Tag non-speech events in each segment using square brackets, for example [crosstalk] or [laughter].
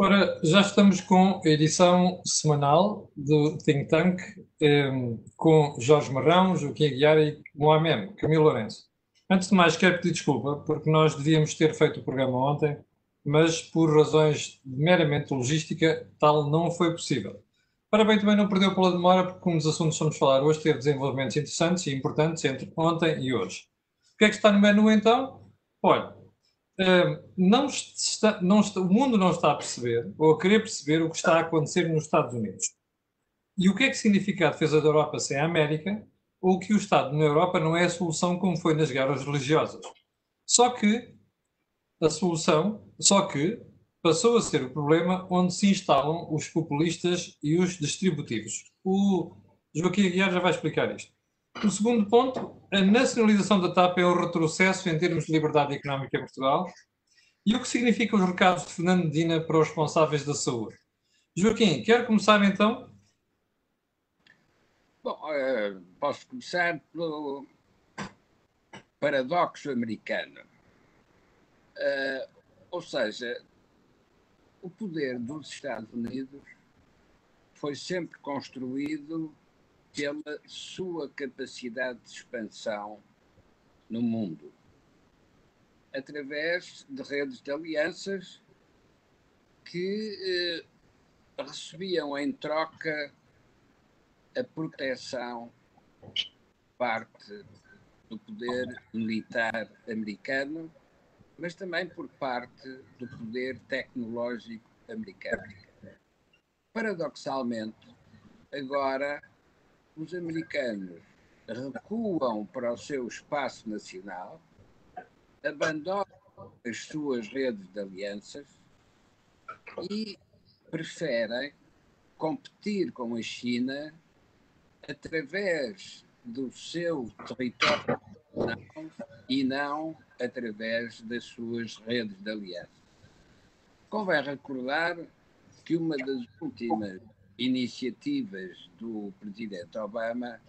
Ora, já estamos com a edição semanal do Think Tank, um, com Jorge Marrão, Joaquim Aguiar e Mohamed Camilo Lourenço. Antes de mais, quero pedir desculpa, porque nós devíamos ter feito o programa ontem, mas por razões meramente logística, tal não foi possível. Para bem, também não perdeu pela demora, porque como os assuntos vamos falar hoje teve desenvolvimentos interessantes e importantes entre ontem e hoje. O que é que está no menu então? Olha, não está, não está, o mundo não está a perceber, ou a querer perceber, o que está a acontecer nos Estados Unidos. E o que é que significa a defesa da Europa sem a América, ou que o Estado na Europa não é a solução como foi nas guerras religiosas. Só que a solução, só que passou a ser o problema onde se instalam os populistas e os distributivos. O Joaquim Aguiar já vai explicar isto. O segundo ponto, a nacionalização da TAP é um retrocesso em termos de liberdade económica em Portugal. E o que significam os recados de Fernando Medina para os responsáveis da saúde? Joaquim, quer começar então? Bom, uh, posso começar pelo paradoxo americano. Uh, ou seja, o poder dos Estados Unidos foi sempre construído pela sua capacidade de expansão no mundo, através de redes de alianças que eh, recebiam em troca a proteção parte do poder militar americano, mas também por parte do poder tecnológico americano. Paradoxalmente, agora os americanos recuam para o seu espaço nacional, abandonam as suas redes de alianças e preferem competir com a China através do seu território e não através das suas redes de alianças. Convém recordar que uma das últimas iniciativas do presidente Obama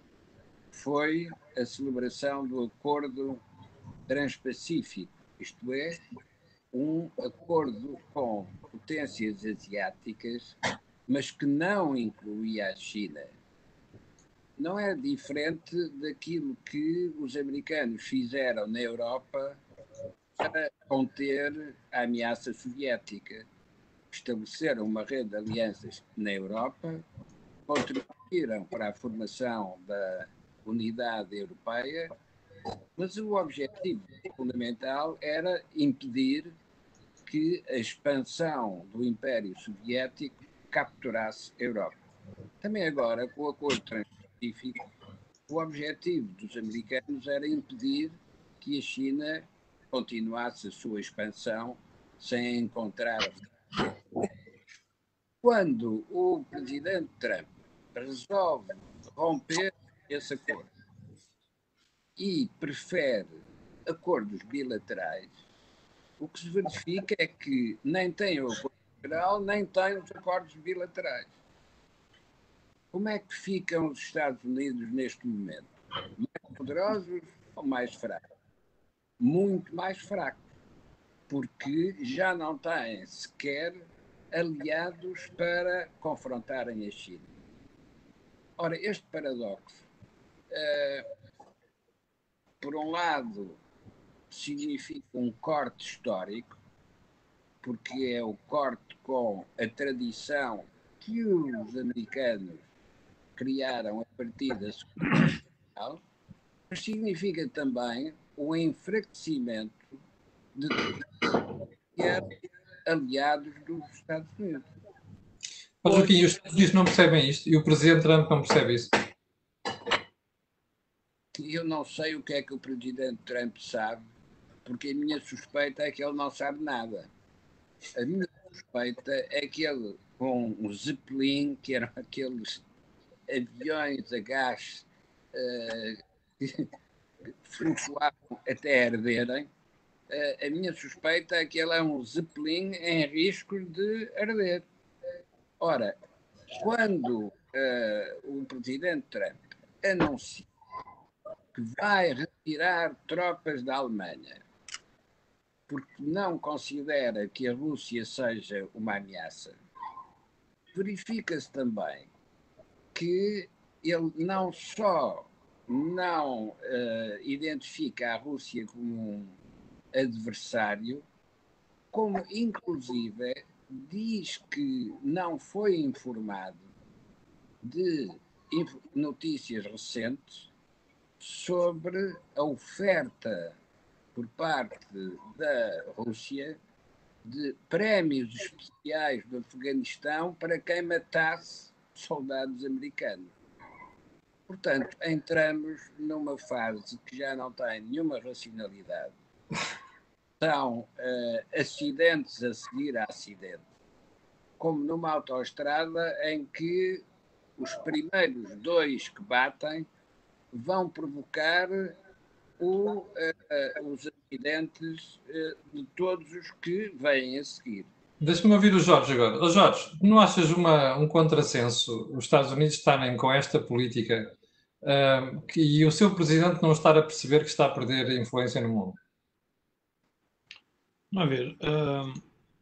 foi a celebração do Acordo Transpacífico, isto é, um acordo com potências asiáticas, mas que não incluía a China. Não é diferente daquilo que os americanos fizeram na Europa para conter a ameaça soviética estabeleceram uma rede de alianças na Europa, contribuíram para a formação da unidade europeia, mas o objetivo fundamental era impedir que a expansão do Império Soviético capturasse a Europa. Também agora, com o acordo transpacífico, o objetivo dos americanos era impedir que a China continuasse a sua expansão sem encontrar quando o presidente Trump resolve romper esse acordo e prefere acordos bilaterais, o que se verifica é que nem tem o acordo bilateral, nem tem os acordos bilaterais. Como é que ficam os Estados Unidos neste momento? Mais poderosos ou mais fracos? Muito mais fracos porque já não têm sequer aliados para confrontarem a China. Ora, este paradoxo, uh, por um lado, significa um corte histórico, porque é o corte com a tradição que os americanos criaram a partir da Segunda Guerra mas significa também o enfraquecimento de aliados dos Estados Unidos. Mas Joaquim, os Estados Unidos não percebem isto e o Presidente Trump não percebe isso. Eu não sei o que é que o Presidente Trump sabe, porque a minha suspeita é que ele não sabe nada. A minha suspeita é que ele, com o Zeppelin, que eram aqueles aviões a gás uh, [laughs] que flutuavam até arderem, a minha suspeita é que ele é um Zeppelin em risco de arder. Ora, quando uh, o presidente Trump anuncia que vai retirar tropas da Alemanha, porque não considera que a Rússia seja uma ameaça, verifica-se também que ele não só não uh, identifica a Rússia como um adversário, como inclusive diz que não foi informado de notícias recentes sobre a oferta por parte da Rússia de prémios especiais do Afeganistão para quem matasse soldados americanos. Portanto, entramos numa fase que já não tem nenhuma racionalidade. São uh, acidentes a seguir a acidentes, como numa autoestrada em que os primeiros dois que batem vão provocar o, uh, uh, os acidentes de todos os que vêm a seguir. Deixa-me ouvir o Jorge agora. Oh, Jorge, não achas uma, um contrassenso os Estados Unidos estarem com esta política uh, que, e o seu presidente não estar a perceber que está a perder influência no mundo? Vamos ver. Uh,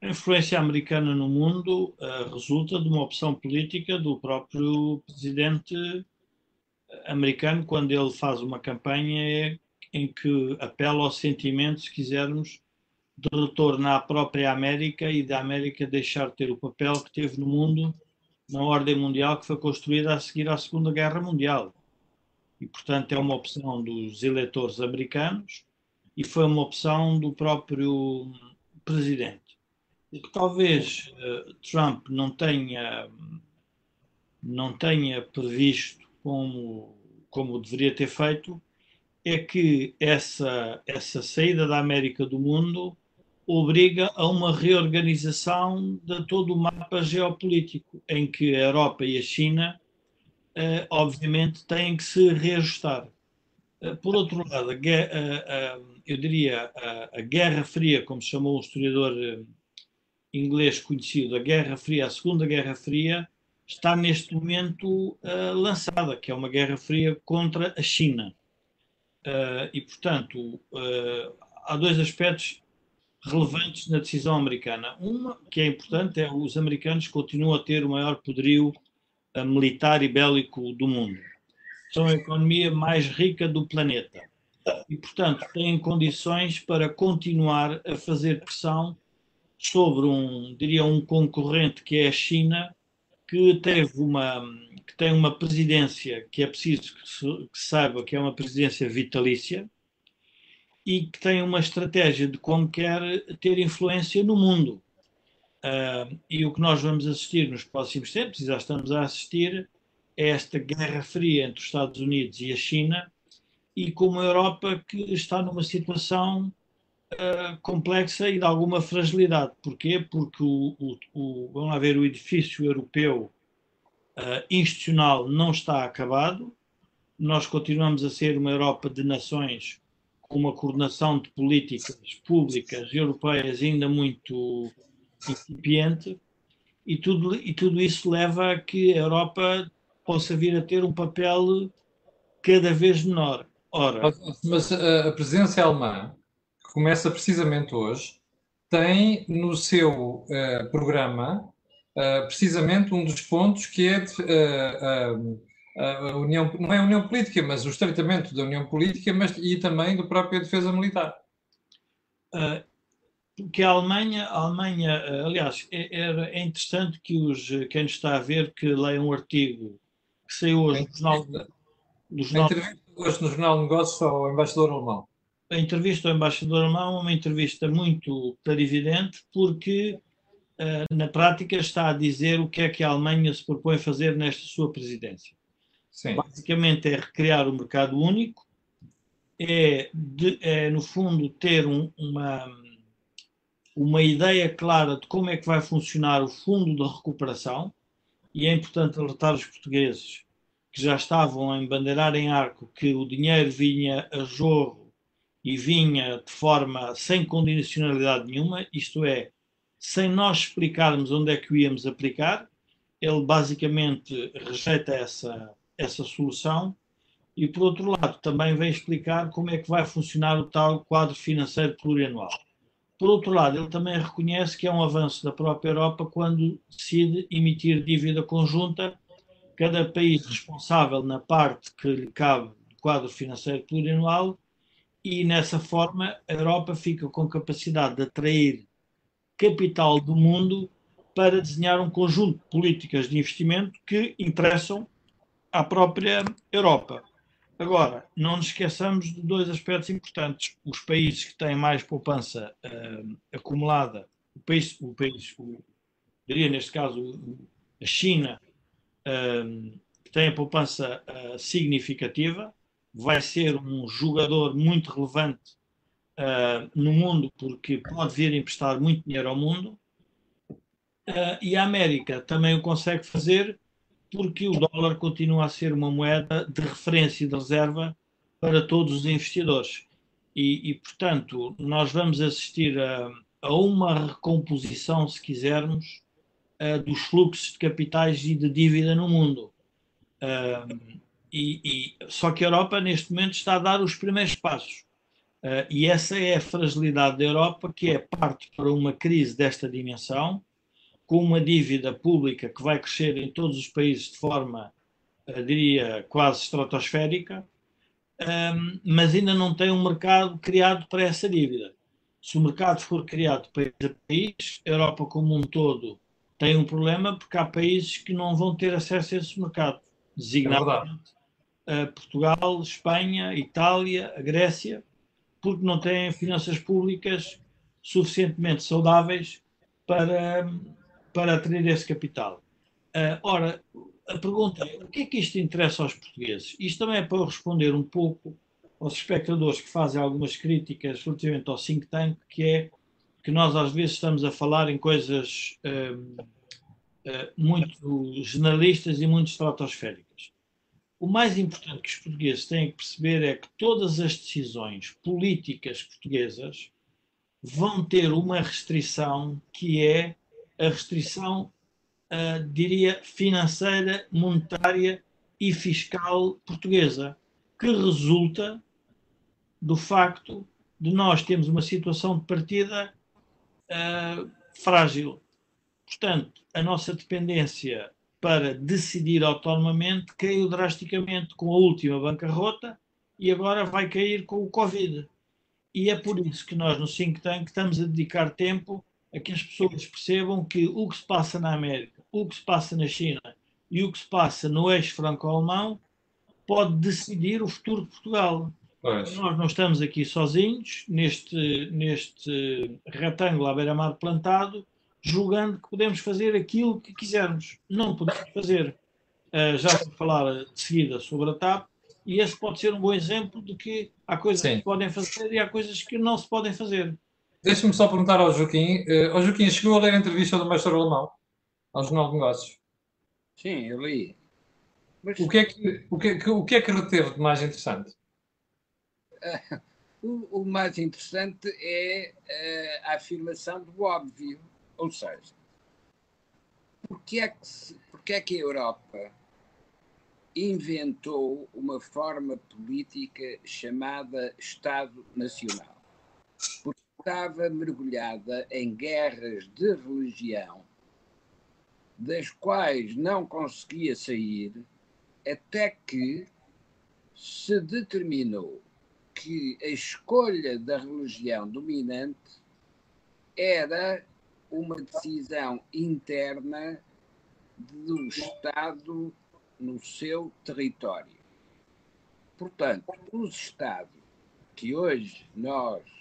a influência americana no mundo uh, resulta de uma opção política do próprio presidente americano quando ele faz uma campanha em que apela ao sentimento, se quisermos, de retorno à própria América e da América deixar de ter o papel que teve no mundo na ordem mundial que foi construída a seguir à Segunda Guerra Mundial e, portanto, é uma opção dos eleitores americanos e foi uma opção do próprio presidente. Talvez uh, Trump não tenha, não tenha previsto como, como deveria ter feito é que essa, essa saída da América do mundo obriga a uma reorganização de todo o mapa geopolítico, em que a Europa e a China uh, obviamente, têm que se reajustar. Uh, por outro lado, guerra, uh, eu diria a Guerra Fria, como chamou um historiador inglês conhecido, a Guerra Fria, a Segunda Guerra Fria, está neste momento lançada, que é uma Guerra Fria contra a China. e, portanto, há dois aspectos relevantes na decisão americana. Uma que é importante é os americanos continuam a ter o maior poderio militar e bélico do mundo. São a economia mais rica do planeta e, portanto, têm condições para continuar a fazer pressão sobre um, diria, um concorrente que é a China, que teve uma que tem uma presidência que é preciso que se, que saiba que é uma presidência vitalícia e que tem uma estratégia de como quer ter influência no mundo. Uh, e o que nós vamos assistir nos próximos tempos, e já estamos a assistir, esta guerra fria entre os Estados Unidos e a China, e com a Europa que está numa situação uh, complexa e de alguma fragilidade. Porquê? Porque o, o, o o edifício europeu uh, institucional não está acabado, nós continuamos a ser uma Europa de nações com uma coordenação de políticas públicas europeias ainda muito incipiente, e tudo, e tudo isso leva a que a Europa possa vir a ter um papel cada vez menor. Ora, mas a, a presidência alemã, que começa precisamente hoje, tem no seu uh, programa uh, precisamente um dos pontos que é de, uh, a união, não é a união política, mas o estreitamento da união política mas, e também da própria defesa militar. Que a Alemanha, a Alemanha, aliás, é, é, interessante que os, quem está a ver que leia um artigo que saiu hoje no jornal, do jornal hoje no Jornal de Negócios ao embaixador alemão. A entrevista ao embaixador alemão é uma entrevista muito clarividente porque uh, na prática está a dizer o que é que a Alemanha se propõe fazer nesta sua presidência. Sim. Basicamente é recriar o mercado único, é, de, é no fundo ter um, uma uma ideia clara de como é que vai funcionar o fundo de recuperação, e é importante alertar os portugueses que já estavam a embandeirar em arco que o dinheiro vinha a jogo e vinha de forma sem condicionalidade nenhuma, isto é, sem nós explicarmos onde é que o íamos aplicar, ele basicamente rejeita essa, essa solução e, por outro lado, também vem explicar como é que vai funcionar o tal quadro financeiro plurianual. Por outro lado, ele também reconhece que é um avanço da própria Europa quando decide emitir dívida conjunta, cada país responsável na parte que lhe cabe do quadro financeiro plurianual, e nessa forma a Europa fica com capacidade de atrair capital do mundo para desenhar um conjunto de políticas de investimento que interessam à própria Europa. Agora, não nos esqueçamos de dois aspectos importantes. Os países que têm mais poupança uh, acumulada, o país, o país o, diria neste caso a China, uh, que tem a poupança uh, significativa, vai ser um jogador muito relevante no mundo porque pode vir a emprestar muito dinheiro ao mundo. e a América também o consegue fazer porque o dólar continua a ser uma moeda de referência e de reserva para todos os investidores. E, e portanto, nós vamos assistir a, a, uma recomposição, se quisermos, dos fluxos de capitais e de dívida no mundo. E, e, só que a Europa, neste momento, está a dar os primeiros passos. Uh, e essa é a fragilidade da Europa, que é parte para uma crise desta dimensão, com uma dívida pública que vai crescer em todos os países de forma, eh, diria, quase estratosférica, ehm, mas ainda não tem um mercado criado para essa dívida. Se o mercado for criado país a país, a Europa como um todo tem um problema porque há países que não vão ter acesso a esse mercado, designadamente é Portugal, Espanha, Itália, Grécia, porque não têm finanças públicas suficientemente saudáveis para para atrair esse capital. Uh, ora, a pergunta é: o que é que isto interessa aos portugueses? Isto também é para responder um pouco aos espectadores que fazem algumas críticas relativamente ao think tank, que é que nós às vezes estamos a falar em coisas uh, muito generalistas e muito estratosféricas. O mais importante que os portugueses têm que perceber é que todas as decisões políticas portuguesas vão ter uma restrição que é a restrição, uh, diria, financeira, monetária e fiscal portuguesa, que resulta do facto de nós termos uma situação de partida uh, frágil. Portanto, a nossa dependência para decidir autonomamente caiu drasticamente com a última bancarrota e agora vai cair com o Covid. E é por isso que nós no Think Tank estamos a dedicar tempo a que as pessoas percebam que o que se passa na América, o que se passa na China e o que se passa no eixo franco-alemão pode decidir o futuro de Portugal. Pois. Nós não estamos aqui sozinhos, neste, neste retângulo à beira-mar plantado, julgando que podemos fazer aquilo que quisermos. Não podemos fazer. Uh, já vou falar de seguida sobre a TAP, e esse pode ser um bom exemplo de que há coisas Sim. que se podem fazer e há coisas que não se podem fazer. Deixa-me só perguntar ao Joaquim. Uh, Joaquim, chegou a ler a entrevista do mestre alemão ao Jornal de Negócios? Sim, eu li. Mas... O, que é que, o, que, é o que é que reteve de mais interessante? Uh, [laughs] o, o, mais interessante é uh, a afirmação do óbvio. Ou seja, porque é que, se, porque é que a Europa inventou uma forma política chamada Estado Nacional? Porque estava mergulhada em guerras de religião, das quais não conseguia sair, até que se determinou que a escolha da religião dominante era uma decisão interna do Estado no seu território. Portanto, os Estados que hoje nós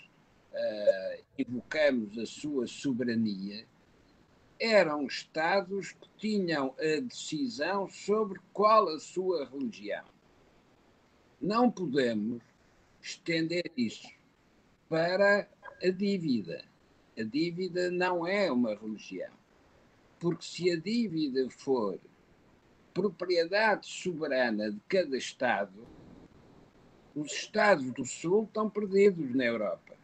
uh, evocamos a sua soberania, eram Estados que tinham a decisão sobre qual a sua religião. Não podemos estender isso para a dívida. A dívida não é uma religião. Porque se a dívida for propriedade soberana de cada Estado, os Estados do Sul estão perdidos na Europa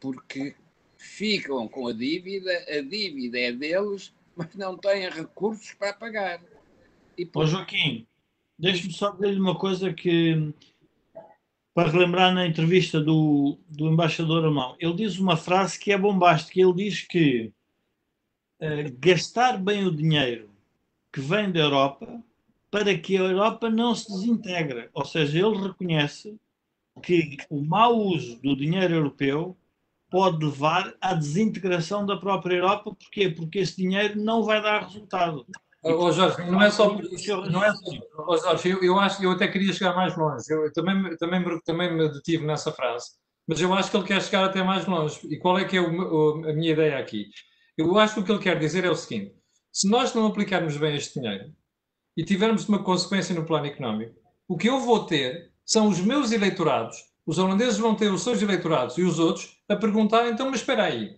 porque ficam com a dívida, a dívida é deles, mas não têm recursos para pagar. E por... Ô Joaquim, deixe-me só dizer-lhe uma coisa que para relembrar na entrevista do, do embaixador alemão, ele diz uma frase que é bombástica. Ele diz que uh, gastar bem o dinheiro que vem da Europa para que a Europa não se desintegre. Ou seja, ele reconhece que o mau uso do dinheiro europeu pode levar à desintegração da própria Europa. Porquê? Porque esse dinheiro não vai dar resultado. Oh, Jorge, não é só não é oh, Jorge, eu, eu acho eu até queria chegar mais longe. Eu também, também, também me detive nessa frase, mas eu acho que ele quer chegar até mais longe. E qual é que é o, a minha ideia aqui? Eu acho que o que ele quer dizer é o seguinte: se nós não aplicarmos bem este dinheiro e tivermos uma consequência no plano económico, o que eu vou ter são os meus eleitorados, os holandeses vão ter os seus eleitorados e os outros a perguntar: então, mas espera aí,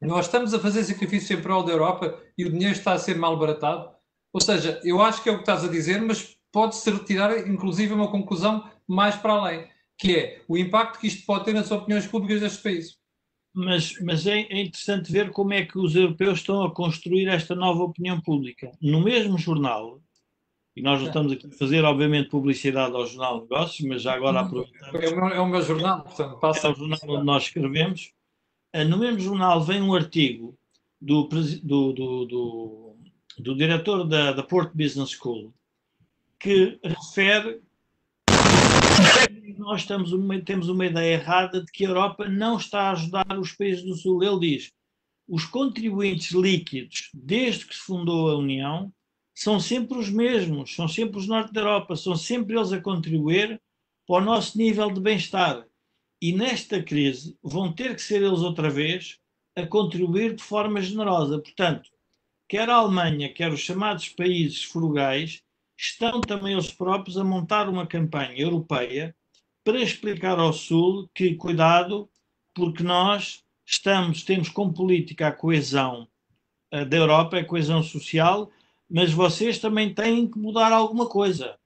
nós estamos a fazer sacrifícios em prol da Europa e o dinheiro está a ser mal baratado? Ou seja, eu acho que é o que estás a dizer, mas pode-se retirar, inclusive, uma conclusão mais para além, que é o impacto que isto pode ter nas opiniões públicas deste país. Mas, mas é, é, interessante ver como é que os europeus estão a construir esta nova opinião pública. No mesmo jornal, e nós não estamos aqui a fazer, obviamente, publicidade ao Jornal de Negócios, mas já agora aproveitamos. É o meu, é o meu jornal, portanto, passa. É o jornal onde nós escrevemos. Eh, no mesmo jornal vem um artigo do, do, do, do, do diretor da, da Port Business School que refere que nós estamos uma, temos uma ideia errada de que a Europa não está a ajudar os países do Sul. Ele diz os contribuintes líquidos, desde que se fundou a União, são sempre os mesmos, são sempre os norte da Europa, são sempre eles a contribuir para o nosso nível de bem-estar. E nesta crise vão ter que ser eles outra vez a contribuir de forma generosa. Portanto, quer a Alemanha, quer os chamados países frugais, estão também eles próprios a montar uma campanha europeia para explicar ao Sul que, cuidado, porque nós estamos, temos como política a coesão uh, da Europa, a coesão social, mas vocês também têm que mudar alguma coisa.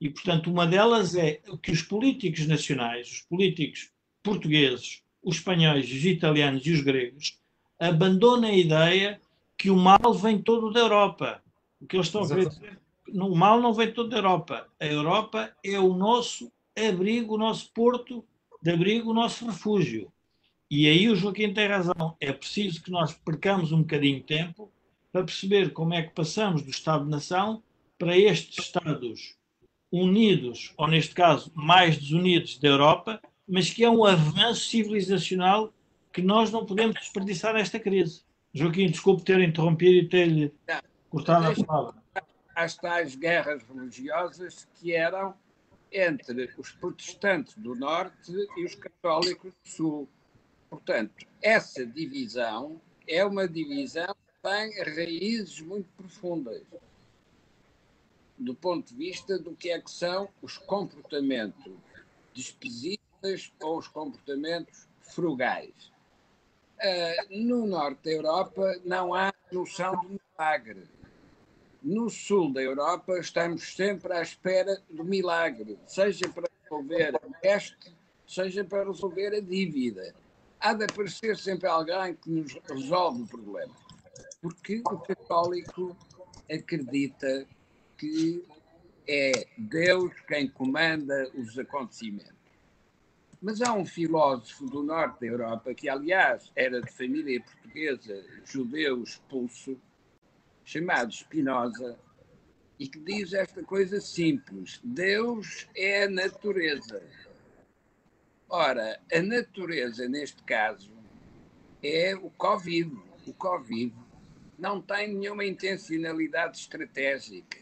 E, portanto, uma delas é que os políticos nacionais, os políticos portugueses, os espanhóis, os italianos e os gregos abandonem a ideia que o mal vem todo da Europa. O que eles estão Exato. a dizer, o mal não vem todo da Europa. A Europa é o nosso abrigo, o nosso porto de abrigo, o nosso refúgio. E aí o Joaquim tem razão. É preciso que nós percamos um bocadinho de tempo para perceber como é que passamos do Estado-nação para estes Estados unidos, ou neste caso, mais desunidos da Europa, mas que é um avanço civilizacional que nós não podemos desperdiçar nesta crise. Joaquim, desculpe ter interrompido e ter-lhe cortado a palavra. As tais guerras religiosas que eram entre os protestantes do norte e os católicos do sul. Portanto, essa divisão é uma divisão tem raízes muito profundas do ponto de vista do que é que são os comportamentos despesistas ou os comportamentos frugais. Uh, no norte da Europa não há noção de milagre. No sul da Europa estamos sempre à espera do milagre, seja para resolver o este, seja para resolver a dívida. Há de aparecer sempre alguém que nos resolve o problema porque o católico acredita que é Deus quem comanda os acontecimentos. Mas há um filósofo do norte da Europa, que aliás era de família portuguesa, judeu expulso, chamado Spinoza, e que diz esta coisa simples: Deus é a natureza. Ora, a natureza, neste caso, é o Covid. O Covid não tem nenhuma intencionalidade estratégica,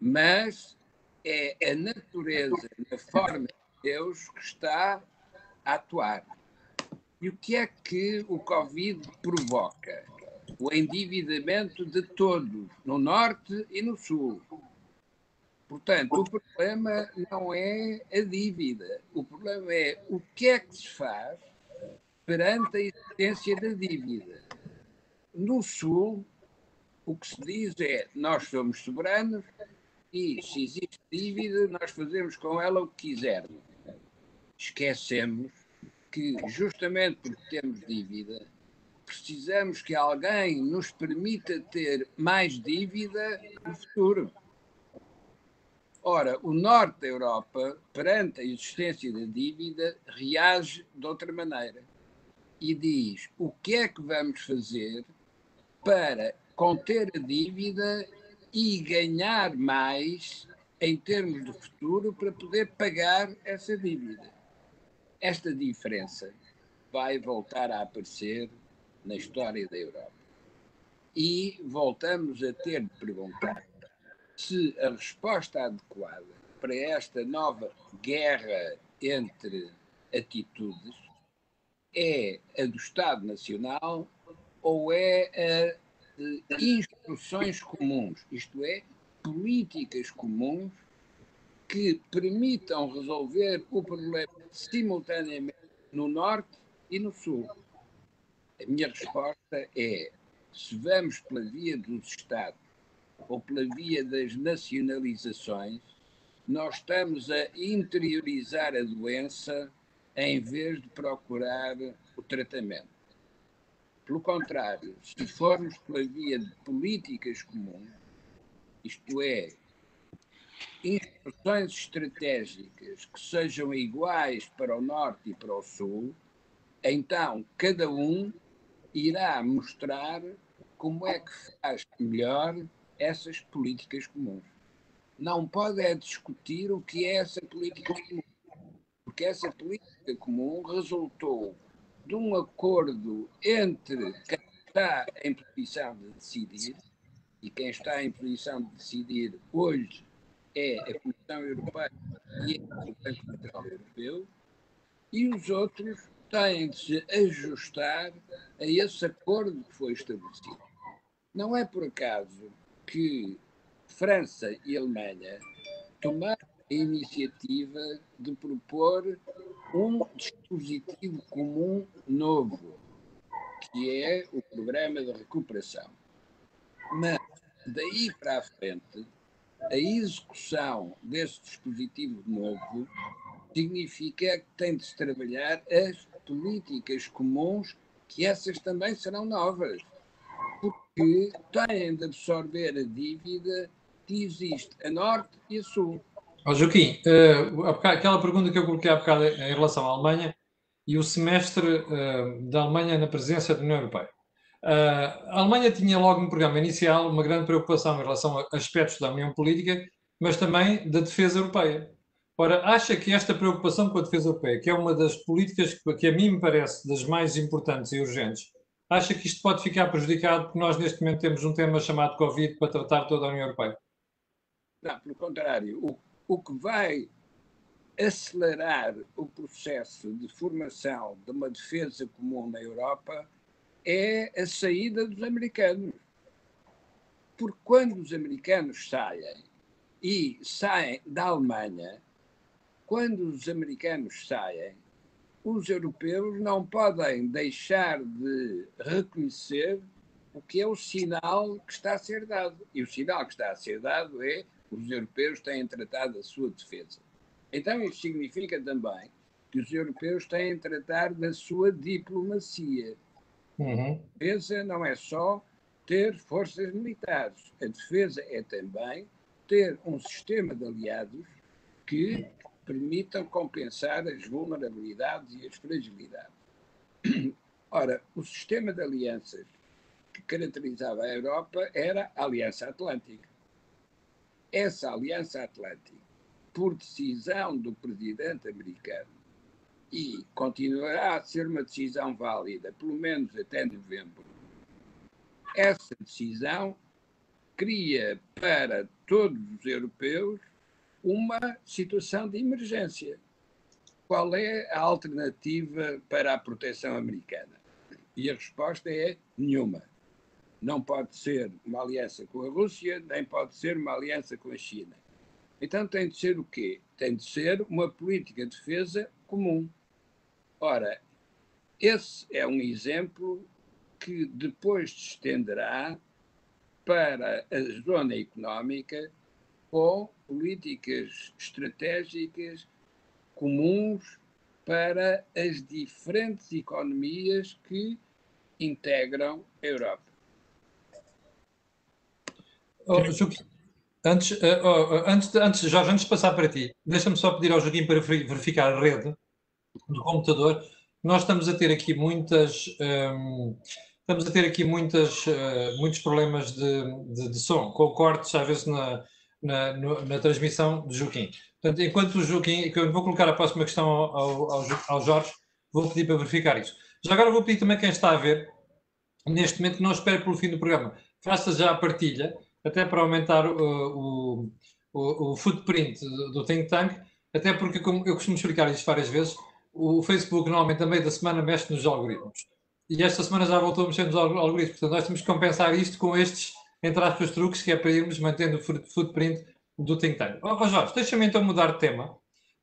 mas é a natureza, a forma de Deus que está a atuar. E o que é que o Covid provoca? O endividamento de todos, no Norte e no Sul. Portanto, o problema não é a dívida, o problema é o que é que se faz perante a existência da dívida. No Sul, o que se diz é nós somos soberanos e se existe dívida, nós fazemos com ela o que quisermos. Esquecemos que, justamente porque temos dívida, precisamos que alguém nos permita ter mais dívida no futuro. Ora, o norte da Europa, perante a existência da dívida, reage de outra maneira e diz o que é que vamos fazer para conter a dívida e ganhar mais em termos de futuro para poder pagar essa dívida. Esta diferença vai voltar a aparecer na história da Europa. E voltamos a ter de perguntar se a resposta adequada para esta nova guerra entre atitudes é a do Estado Nacional ou é de instruções comuns, isto é, políticas comuns que permitam resolver o problema simultaneamente no Norte e no Sul. A minha resposta é: se vamos pela via dos Estados ou pela via das nacionalizações, nós estamos a interiorizar a doença em vez de procurar o tratamento. Pelo contrário, se formos pela via de políticas comuns, isto é, instruções estratégicas que sejam iguais para o Norte e para o Sul, então cada um irá mostrar como é que faz melhor essas políticas comuns. Não pode é discutir o que é essa política comum, porque essa política comum resultou de um acordo entre quem está em posição de decidir, e quem está em posição de decidir hoje é a Comissão Europeia e é o Banco Central Europeu, e os outros têm de se ajustar a esse acordo que foi estabelecido. Não é por acaso que França e Alemanha tomaram a iniciativa de propor um dispositivo comum novo, que é o Programa de Recuperação. Mas, daí para a frente, a execução desse dispositivo novo significa que tem de se trabalhar as políticas comuns, que essas também serão novas que têm de absorver a dívida que existe a norte e a sul. Oh, Joaquim, uh, aquela pergunta que eu coloquei há bocado em relação à Alemanha e o semestre uh, da Alemanha na presença da União Europeia. Uh, a Alemanha tinha logo no programa inicial uma grande preocupação em relação a aspectos da União Política, mas também da defesa europeia. Ora, acha que esta preocupação com a defesa europeia, que é uma das políticas que a mim me parece das mais importantes e urgentes, acha que isto pode ficar prejudicado porque nós neste momento temos um tema chamado Covid para tratar toda a União Europeia? Não, pelo contrário. O, o que vai acelerar o processo de formação de uma defesa comum na Europa é a saída dos americanos. Porque quando os americanos saem e saem da Alemanha, quando os americanos saem, os europeus não podem deixar de reconhecer o que é o sinal que está a ser dado. E o sinal que está a ser dado é os europeus têm tratado a sua defesa. Então isso significa também que os europeus têm tratado da sua diplomacia. Uhum. A defesa não é só ter forças militares. A defesa é também ter um sistema de aliados que permitam compensar as vulnerabilidades e as fragilidades. [clears throat] Ora, o sistema de alianças que caracterizava a Europa era a Aliança Atlântica. Essa Aliança Atlântica, por decisão do presidente americano, e continuará a ser uma decisão válida, pelo menos até novembro, essa decisão cria para todos os europeus uma situação de emergência. Qual é a alternativa para a proteção americana? E a resposta é nenhuma. Não pode ser uma aliança com a Rússia, nem pode ser uma aliança com a China. Então tem de ser o quê? Tem de ser uma política de defesa comum. Ora, esse é um exemplo que depois se estenderá para a zona económica com políticas estratégicas comuns para as diferentes economias que integram a Europa. Oh, Antes, uh, uh, antes, antes, Jorge, antes de passar para ti, deixa-me só pedir ao Joaquim para verificar a rede do computador. Nós estamos a ter aqui muitas. Um, estamos a ter aqui muitas, uh, muitos problemas de, de, de, som, com cortes às vezes na, na, no, na transmissão de Joaquim. Portanto, enquanto o Joaquim, que eu vou colocar a próxima questão ao, ao, ao Jorge, vou pedir para verificar isso. Já agora vou pedir também quem está a ver, neste momento, não espere pelo fim do programa, faça já a partilha, até para aumentar o, o, o, footprint do Think Tank, até porque, como eu costumo explicar isto várias vezes, o Facebook normalmente a meio da semana mexe nos algoritmos. E esta semana já voltou a mexer nos algoritmos. Portanto, nós temos que compensar isto com estes, entre aspas, truques, que é para irmos mantendo o footprint do Think Tank. Ó oh, Jorge, deixa-me então mudar de tema,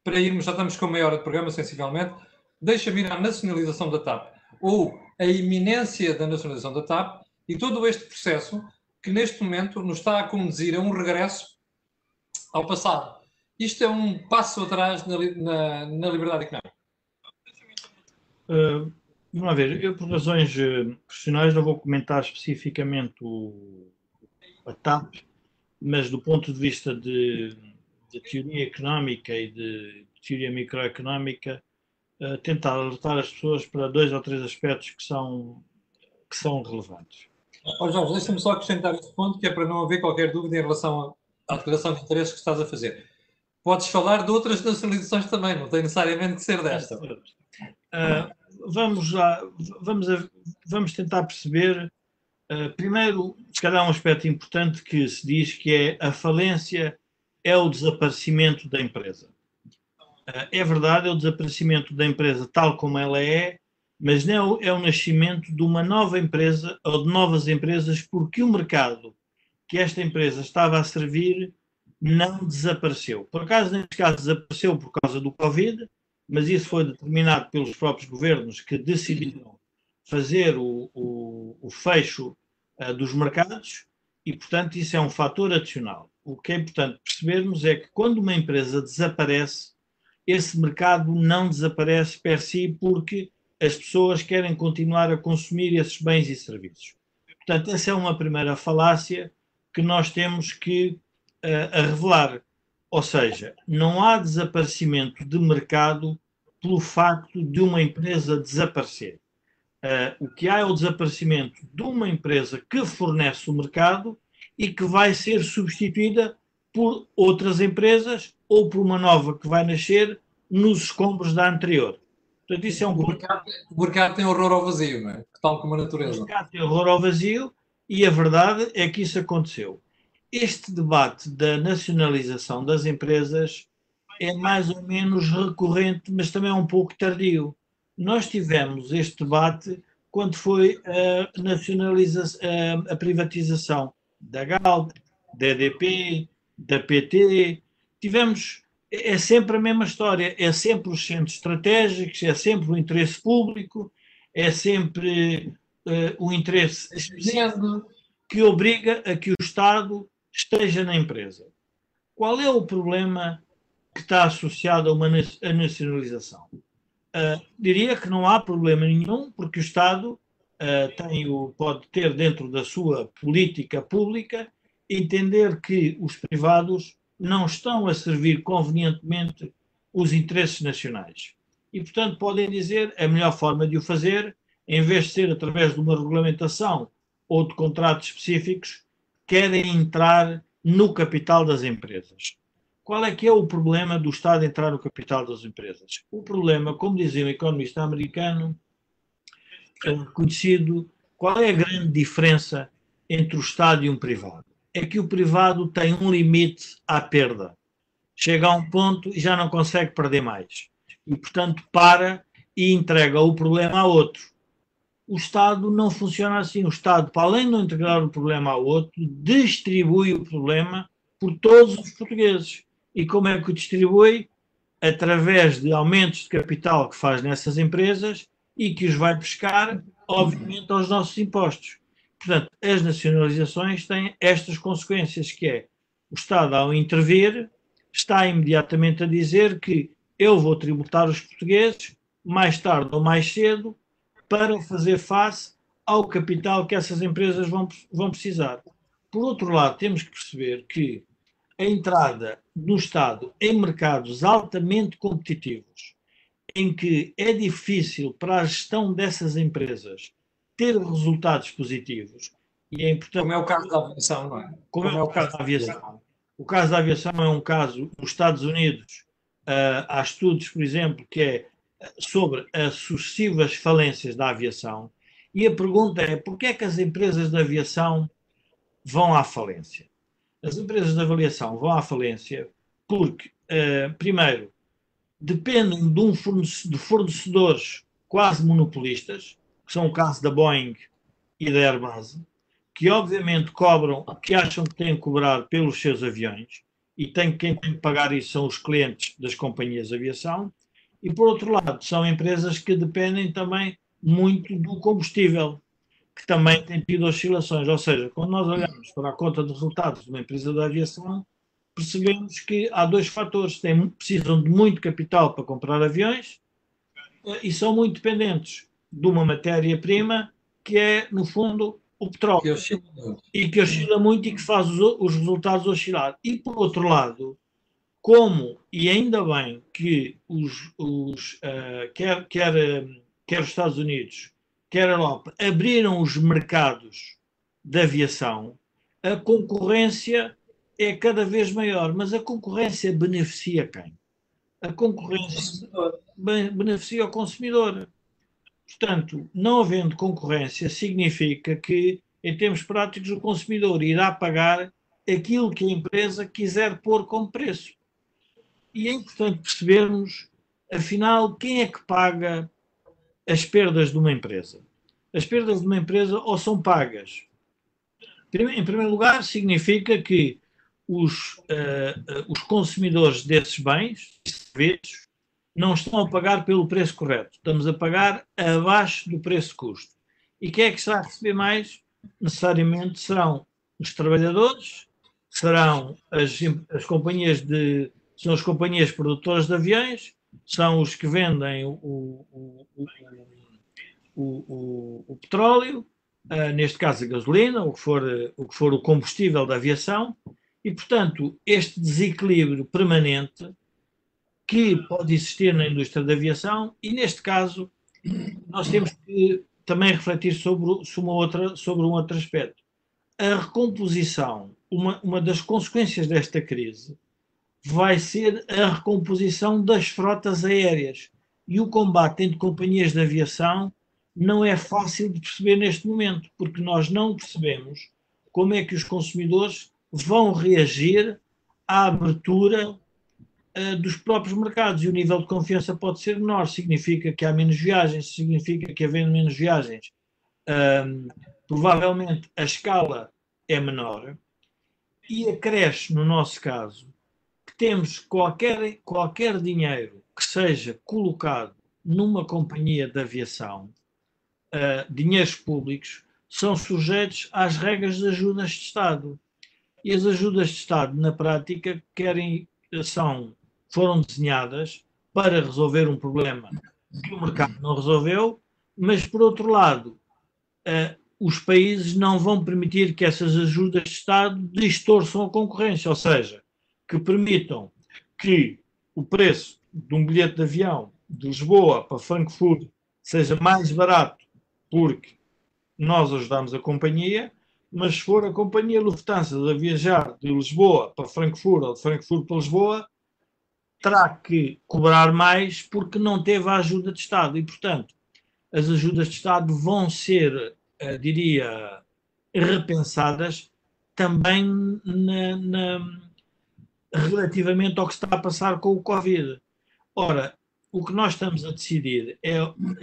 para irmos, já estamos com meia hora de programa, sensivelmente, deixa-me ir à nacionalização da TAP, ou a iminência da nacionalização da TAP, e todo este processo que neste momento nos está a conduzir a um regresso ao passado. Isto é um passo atrás na, na, na liberdade económica. Uh, vamos ver, eu por razões uh, profissionais não vou comentar especificamente o, a TAP, mas do ponto de vista de, de teoria económica e de teoria microeconómica, uh, tentar alertar as pessoas para dois ou três aspectos que são, que são relevantes. Oh, Jorge, deixa-me só acrescentar este ponto, que é para não haver qualquer dúvida em relação à declaração de interesse que estás a fazer. Podes falar de outras nacionalizações também, não tem necessariamente que ser desta. Uh, vamos, lá, vamos, a, vamos tentar perceber. Uh, primeiro, se calhar, um aspecto importante que se diz que é a falência é o desaparecimento da empresa. Uh, é verdade, é o desaparecimento da empresa tal como ela é, mas não é o nascimento de uma nova empresa ou de novas empresas, porque o mercado que esta empresa estava a servir não desapareceu. Por acaso, neste caso, desapareceu por causa do Covid, mas isso foi determinado pelos próprios governos que decidiram fazer o, o, o fecho uh, dos mercados e, portanto, isso é um fator adicional. O que é importante percebermos é que quando uma empresa desaparece, esse mercado não desaparece per si porque as pessoas querem continuar a consumir esses bens e serviços. Portanto, essa é uma primeira falácia que nós temos que uh, revelar. Ou seja, não há desaparecimento de mercado pelo facto de uma empresa desaparecer. Uh, o que há é o desaparecimento de uma empresa que fornece o mercado e que vai ser substituída por outras empresas ou por uma nova que vai nascer nos escombros da anterior. Portanto, isso é um o mercado, o mercado tem horror ao vazio, não é? Tal como a natureza. O mercado tem horror ao vazio e a verdade é que isso aconteceu. Este debate da nacionalização das empresas é mais ou menos recorrente, mas também é um pouco tardio. Nós tivemos este debate quando foi a, nacionalização, a, a privatização da Galp, da EDP, da PT. Tivemos é sempre a mesma história, é sempre os centros estratégicos, é sempre o interesse público, é sempre uh, o interesse específico que obriga a que o Estado esteja na empresa. Qual é o problema que está associado a uma a nacionalização? Uh, diria que não há problema nenhum, porque o Estado uh, tem o, pode ter dentro da sua política pública entender que os privados não estão a servir convenientemente os interesses nacionais. E, portanto, podem dizer a melhor forma de o fazer, em vez de ser através de uma regulamentação ou de contratos específicos, querem entrar no capital das empresas. Qual é que é o problema do Estado entrar no capital das empresas? O problema, como dizia um economista americano é conhecido, qual é a grande diferença entre o Estado e um privado? É que o privado tem um limite à perda. Chega a um ponto e já não consegue perder mais. E, portanto, para e entrega o problema a outro. O Estado não funciona assim. O Estado, para além de não integrar o problema a outro, distribui o problema por todos os portugueses. E como é que o distribui? Através de aumentos de capital que faz nessas empresas e que os vai pescar, obviamente, aos nossos impostos. Portanto, as nacionalizações têm estas consequências, que é o Estado, ao intervir, está imediatamente a dizer que eu vou tributar os portugueses, mais tarde ou mais cedo, para fazer face ao capital que essas empresas vão, vão precisar. Por outro lado, temos que perceber que a entrada do Estado em mercados altamente competitivos, em que é difícil para a gestão dessas empresas ter resultados positivos, e é importante. Como é o caso da aviação, não é? Como, Como é, é o caso da aviação. O caso da aviação é um caso nos Estados Unidos. Uh, há estudos, por exemplo, que é sobre as sucessivas falências da aviação. E a pergunta é: por que é que as empresas de aviação vão à falência? As empresas de aviação vão à falência porque, uh, primeiro, dependem de, um fornecedor, de fornecedores quase monopolistas, que são o caso da Boeing e da Airbus, que obviamente cobram que acham que têm que cobrar pelos seus aviões, e tem, quem tem que pagar isso são os clientes das companhias de aviação, e por outro lado, são empresas que dependem também muito do combustível, que também tem tido oscilações. Ou seja, quando nós olhamos para a conta de resultados de uma empresa de aviação, percebemos que há dois fatores: Tem, precisam de muito capital para comprar aviões eh, e são muito dependentes de uma matéria-prima que é, no fundo, o petróleo. Que e que oscila muito e que faz os, os resultados oscilar. E, por outro lado, como, e ainda bem que os, os uh, quer, quer, quer os Estados Unidos, quer a Europa, abriram os mercados de aviação, a concorrência é cada vez maior, mas a concorrência beneficia quem? A concorrência beneficia o consumidor. Portanto, não havendo concorrência, significa que, em termos práticos, o consumidor irá pagar aquilo que a empresa quiser pôr como preço. E é importante percebermos, afinal, quem é que paga as perdas de uma empresa? As perdas de uma empresa ou são pagas? Em primeiro lugar, significa que os, uh, os consumidores desses bens, serviços, não estão a pagar pelo preço correto. Estamos a pagar abaixo do preço-custo. E quem é que está a receber mais? Necessariamente serão os trabalhadores, serão as, as companhias de são as companhias produtoras de aviões, são os que vendem o, o, o, o petróleo, uh, neste caso a gasolina, o que, for, o que for o combustível da aviação, e portanto este desequilíbrio permanente que pode existir na indústria da aviação e, neste caso, nós temos que também refletir sobre, sobre, outra, sobre um outro aspecto. A recomposição, uma, uma das consequências desta crise, vai ser a recomposição das frotas aéreas. E o combate entre companhias de aviação não é fácil de perceber neste momento, porque nós não percebemos como é que os consumidores vão reagir à abertura dos próprios mercados e o nível de confiança pode ser menor. Significa que há menos viagens, significa que havendo menos viagens, uh, provavelmente a escala é menor e acresce, no nosso caso, que temos qualquer, qualquer dinheiro que seja colocado numa companhia de aviação, uh, dinheiros públicos, são sujeitos às regras de ajudas de Estado. E as ajudas de Estado, na prática, querem, são foram desenhadas para resolver um problema que o mercado não resolveu, mas, por outro lado, uh, os países não vão permitir que essas ajudas de Estado distorçam a concorrência, ou seja, que permitam que o preço de um bilhete de avião de Lisboa para Frankfurt seja mais barato porque nós ajudamos a companhia, mas se for a companhia Lufthansa a viajar de Lisboa para Frankfurt ou de Frankfurt para Lisboa, terá que cobrar mais porque não teve a ajuda de Estado. E, portanto, as ajudas de Estado vão ser, uh, diria, repensadas também na, na, relativamente ao que está a passar com o Covid. Ora, o que nós estamos a decidir é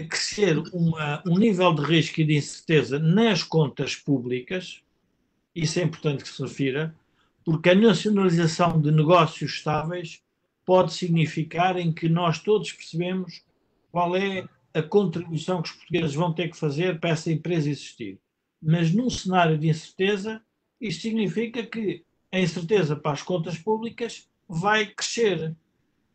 crescer uma, um nível de risco e de incerteza nas contas públicas, isso é importante que se refira, porque a nacionalização de negócios estáveis pode significar em que nós todos percebemos qual é a contribuição que os portugueses vão ter que fazer para essa empresa existir. Mas num cenário de incerteza, isso significa que a incerteza para as contas públicas vai crescer.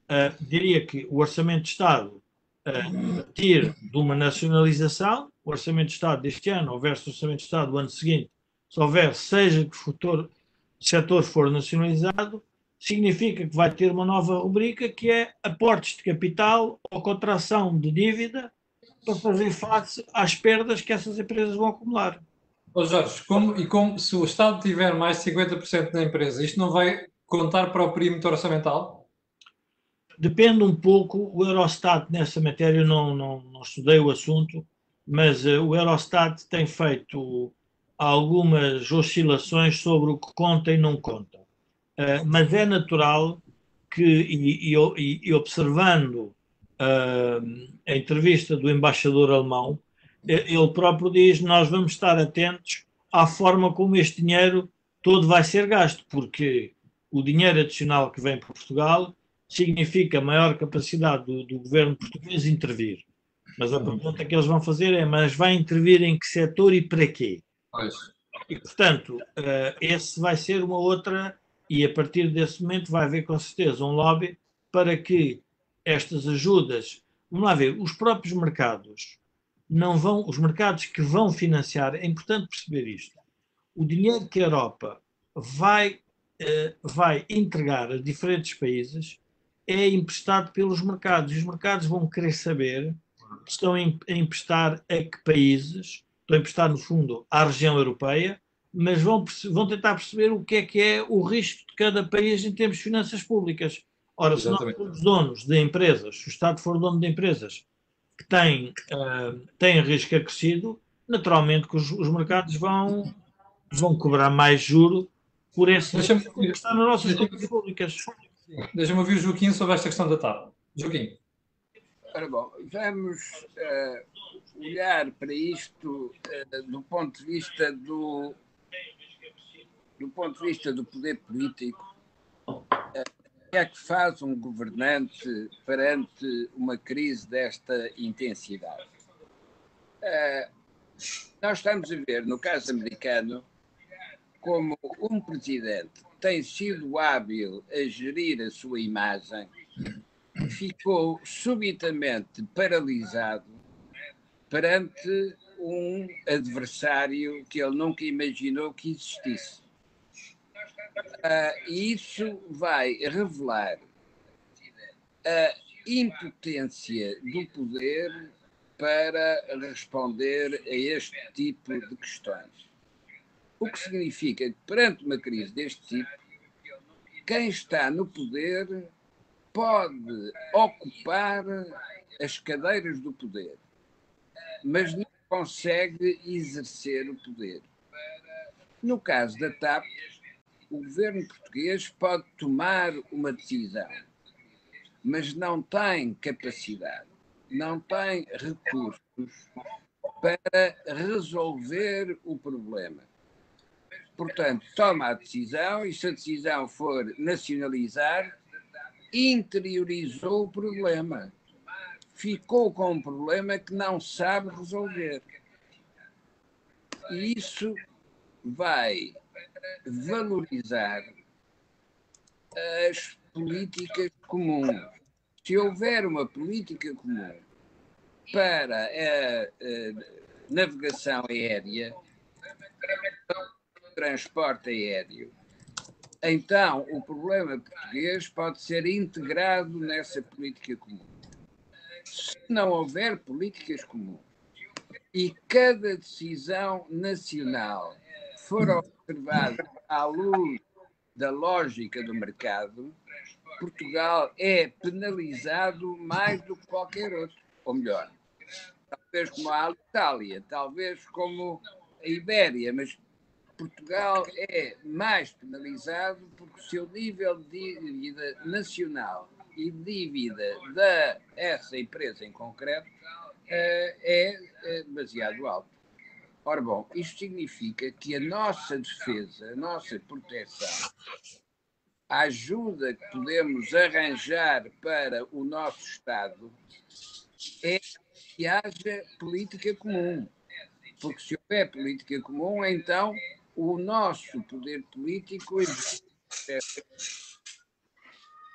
Uh, diria que o Orçamento de Estado uh, partir de uma nacionalização, o Orçamento de Estado deste ano, houvesse o Orçamento de Estado do ano seguinte, se houver, seja que o setor for nacionalizado, significa que vai ter uma nova rubrica que é aportes de capital ou contração de dívida para fazer face às perdas que essas empresas vão acumular. Oh Jorge, como, e como se o Estado tiver mais de 50% da empresa, isto não vai contar para o perímetro orçamental? Depende um pouco, o Eurostat nessa matéria, eu não, não, não estudei o assunto, mas uh, o Eurostat tem feito algumas oscilações sobre o que conta e não conta. Uh, mas é natural que, e, e, e observando uh, a entrevista do embaixador alemão, ele próprio diz: Nós vamos estar atentos à forma como este dinheiro todo vai ser gasto, porque o dinheiro adicional que vem para Portugal significa maior capacidade do, do governo português intervir. Mas a uhum. pergunta que eles vão fazer é: mas vai intervir em que setor e para quê? Pois. E, portanto, uh, esse vai ser uma outra, e a partir desse momento vai haver com certeza um lobby para que estas ajudas, vamos lá ver, os próprios mercados não vão, os mercados que vão financiar, é importante perceber isto. O dinheiro que a Europa vai, uh, vai entregar a diferentes países é emprestado pelos mercados. E os mercados vão querer saber estão a emprestar a que países, estão a emprestar, no fundo, à região europeia, mas vão, vão tentar perceber o que é que é o risco de cada país em termos de finanças públicas. Ora, se nós formos donos de empresas, se o Estado for dono de empresas que têm, uh, têm risco acrescido, naturalmente que os, os mercados vão, vão cobrar mais juro por esse risco que está nas nossas contas públicas. Deixa-me ouvir o Joaquim sobre esta questão da TAP. Joaquim. Ora bom, vamos uh, olhar para isto uh, do ponto de vista do do ponto de vista do poder político. O que é que faz um governante perante uma crise desta intensidade? nós estamos a ver, no caso americano, como um presidente tem sido hábil a gerir a sua imagem, ficou subitamente paralisado perante um adversário que ele nunca imaginou que existisse. Uh, isso vai revelar a impotência do poder para responder a este tipo de questões. O que significa que, perante uma crise deste tipo, quem está no poder pode ocupar as cadeiras do poder, mas não consegue exercer o poder. No caso da TAP, o governo português pode tomar uma decisão, mas não tem capacidade, não tem recursos para resolver o problema. Portanto, toma a decisão e se a decisão for nacionalizar, interiorizou o problema. Ficou com um problema que não sabe resolver. E isso vai valorizar as políticas comuns. Se houver uma política comum para a, navegação aérea, transporte aéreo. Então, o problema português pode ser integrado nessa política comum. Se não houver políticas comuns e cada decisão nacional for observada à luz da lógica do mercado, Portugal é penalizado mais do que qualquer outro. Ou melhor, talvez como a Itália, talvez como a Ibéria, mas Portugal é mais penalizado porque o seu nível de dívida nacional e dívida da essa empresa em concreto eh, é eh, demasiado alto. Ora bom, isto significa que a nossa defesa, a nossa proteção, a ajuda que podemos arranjar para o nosso Estado é que haja política comum. Porque se houver política comum, então o nosso poder político.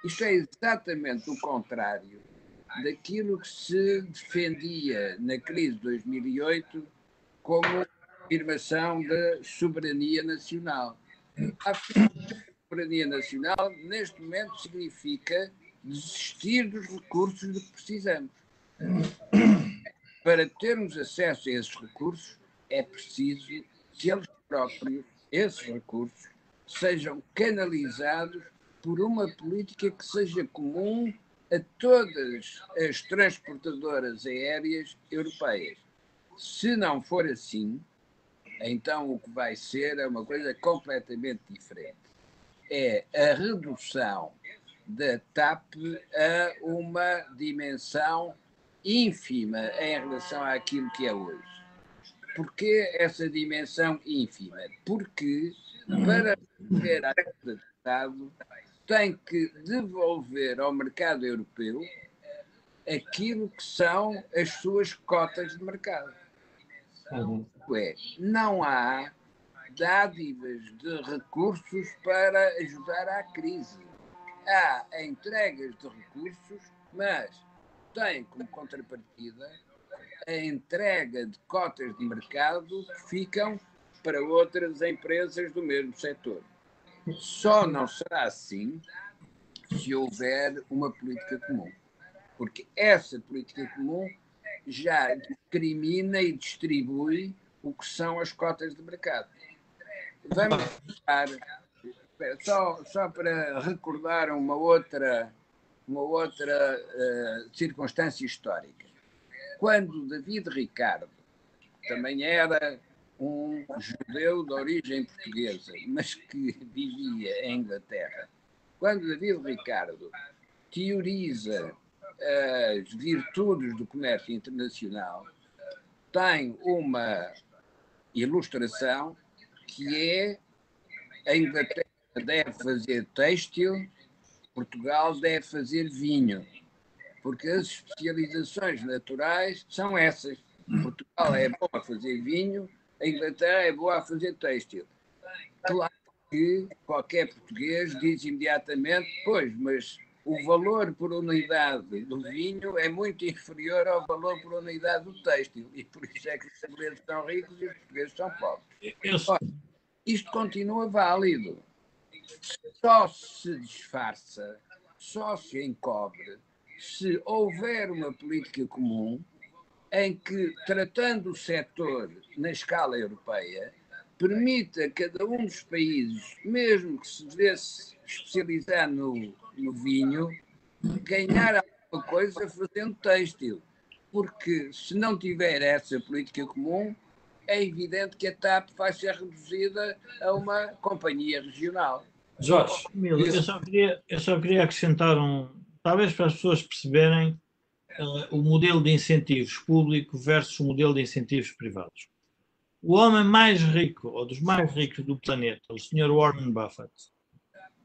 Isto é exatamente o contrário daquilo que se defendia na crise de 2008 como afirmação da soberania nacional. A soberania nacional, neste momento, significa desistir dos recursos de que precisamos. Para termos acesso a esses recursos, é preciso que eles próprios, esses recursos, sejam canalizados por uma política que seja comum a todas as transportadoras aéreas europeias. Se não for assim, então o que vai ser é uma coisa completamente diferente. É a redução da TAP a uma dimensão ínfima em relação àquilo que é hoje. Porquê essa dimensão ínfima? Porque para ter a do Estado tem que devolver ao mercado europeu aquilo que são as suas cotas de mercado. É, não há dádivas de recursos para ajudar à crise. Há entregas de recursos, mas tem como contrapartida a entrega de cotas de mercado que ficam para outras empresas do mesmo setor. Só não será assim se houver uma política comum. Porque essa política comum já discrimina e distribui o que são as cotas de mercado. Vamos pensar, só, só para recordar uma outra, uma outra uh, circunstância histórica. Quando David Ricardo também era um judeu de origem portuguesa, mas que vivia em Inglaterra. Quando David Ricardo teoriza as virtudes do comércio internacional, tem uma ilustração que é a Inglaterra deve fazer têxtil, Portugal deve fazer vinho, porque as especializações naturais são essas. Portugal é bom a fazer vinho, a Inglaterra é boa a fazer têxtil. Claro que qualquer português diz imediatamente, pois, mas o valor por unidade do vinho é muito inferior ao valor por unidade do têxtil. E por isso é que os ingleses são ricos e os portugueses são pobres. Ora, isto continua válido. Só se disfarça, só se encobre, se houver uma política comum em que, tratando o setor na escala europeia, permita a cada um dos países, mesmo que se devesse especializar no, no vinho, ganhar alguma coisa fazendo têxtil. Porque se não tiver essa política comum, é evidente que a TAP vai ser reduzida a uma companhia regional. Jorge, eu só queria, eu só queria acrescentar um, talvez para as pessoas perceberem uh, o modelo de incentivos público versus o modelo de incentivos privados. O homem mais rico, ou dos mais ricos do planeta, o Sr. Warren Buffett,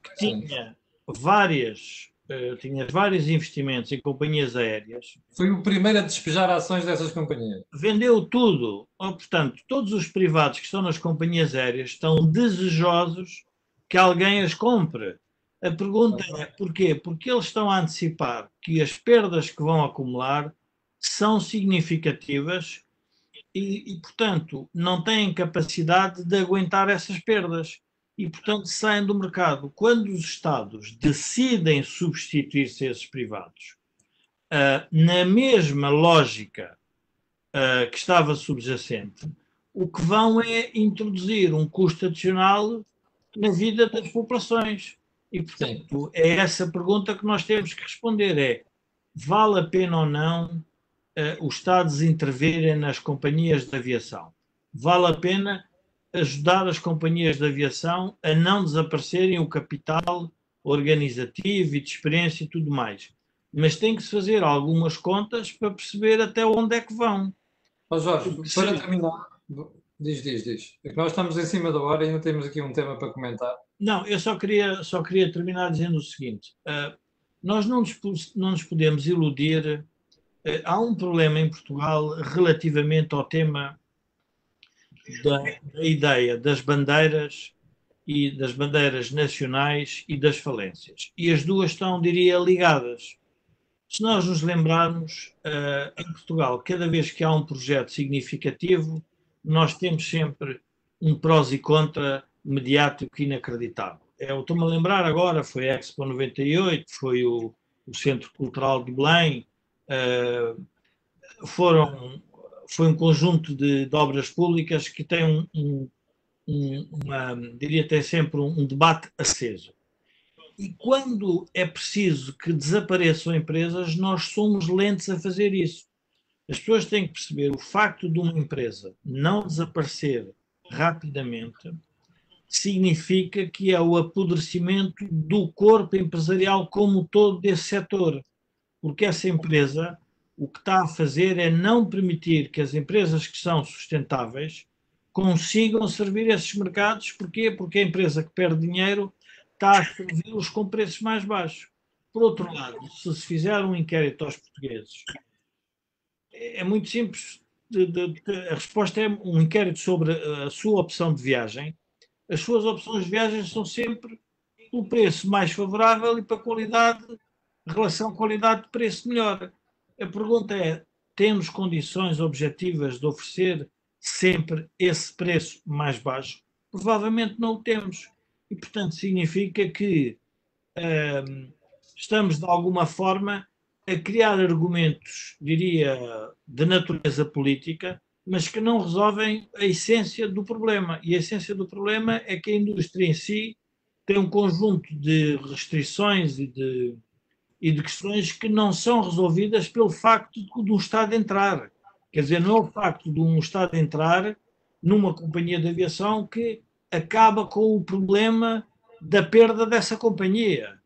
que tinha várias uh, tinha vários investimentos em companhias aéreas. Foi o primeiro a despejar ações dessas companhias. Vendeu tudo. Ou, portanto, todos os privados que estão nas companhias aéreas estão desejosos que alguém as compre. A pergunta é porquê? Porque eles estão a antecipar que as perdas que vão acumular são significativas e, e, portanto, não têm capacidade de aguentar essas perdas e, portanto, saem do mercado. Quando os Estados decidem substituir-se a esses privados, uh, na mesma lógica uh, que estava subjacente, o que vão é introduzir um custo adicional na vida das populações. E, portanto, é essa pergunta que nós temos que responder: é vale a pena ou não uh, os Estados intervirem nas companhias de aviação? Vale a pena ajudar as companhias de aviação a não desaparecerem o capital organizativo e de experiência e tudo mais. Mas tem que se fazer algumas contas para perceber até onde é que vão. Oh Jorge, para terminar, diz, diz, diz. É nós estamos em cima da hora e ainda temos aqui um tema para comentar. Não, eu só queria, só queria terminar dizendo o seguinte: uh, nós não nos, não nos podemos iludir. Uh, há um problema em Portugal relativamente ao tema da, da ideia das bandeiras e das bandeiras nacionais e das falências. E as duas estão, diria, ligadas. Se nós nos lembrarmos, uh, em Portugal, cada vez que há um projeto significativo, nós temos sempre um prós e contra mediático inacreditável. Eu estou-me a lembrar agora, foi a Expo 98, foi o, o Centro Cultural de Belém, uh, foram, foi um conjunto de, de, obras públicas que tem um, um, um uma, diria até sempre um, um debate aceso. E quando é preciso que desapareçam empresas, nós somos lentos a fazer isso. As pessoas têm que perceber o facto de uma empresa não desaparecer rapidamente significa que é o apodrecimento do corpo empresarial como todo desse setor. Porque essa empresa, o que está a fazer é não permitir que as empresas que são sustentáveis consigam servir esses mercados. Porquê? Porque a empresa que perde dinheiro está a servi-los com preços mais baixos. Por outro lado, se se fizer um inquérito aos portugueses, é muito simples. De, de, de, a resposta é um inquérito sobre a sua opção de viagem as suas opções de viagem são sempre o preço mais favorável e para qualidade, relação qualidade de preço melhor. A pergunta é: temos condições objetivas de oferecer sempre esse preço mais baixo? Provavelmente não o temos. E, portanto, significa que estamos, de alguma forma, a criar argumentos, diria, de natureza política, mas que não resolvem a essência do problema. E a essência do problema é que a indústria em si tem um conjunto de restrições e de, e de questões que não são resolvidas pelo facto de, de um Estado entrar. Quer dizer, não é o facto de um Estado entrar numa companhia de aviação que acaba com o problema da perda dessa companhia.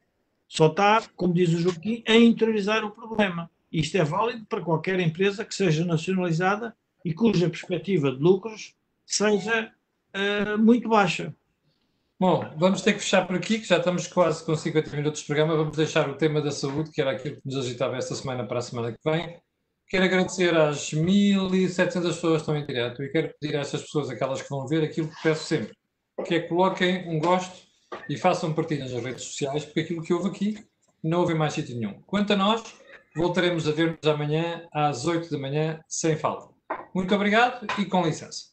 Só está, como diz o Joaquim, a interiorizar o problema. Isto é válido para qualquer empresa que seja nacionalizada e cuja perspectiva de lucros seja uh, muito baixa. Bom, vamos ter que fechar por aqui, que já estamos quase com 50 minutos de programa. Vamos deixar o tema da saúde, que era aquilo que nos agitava esta semana para a semana que vem. Quero agradecer às 1.700 pessoas que estão em direto e quero pedir a estas pessoas, aquelas que vão ver, aquilo que peço sempre, que é que coloquem um gosto e façam partilha nas redes sociais, porque aquilo que houve aqui não houve mais sítio nenhum. Quanto a nós, voltaremos a ver-nos amanhã às 8 da manhã, sem falta. Muito obrigado e com licença.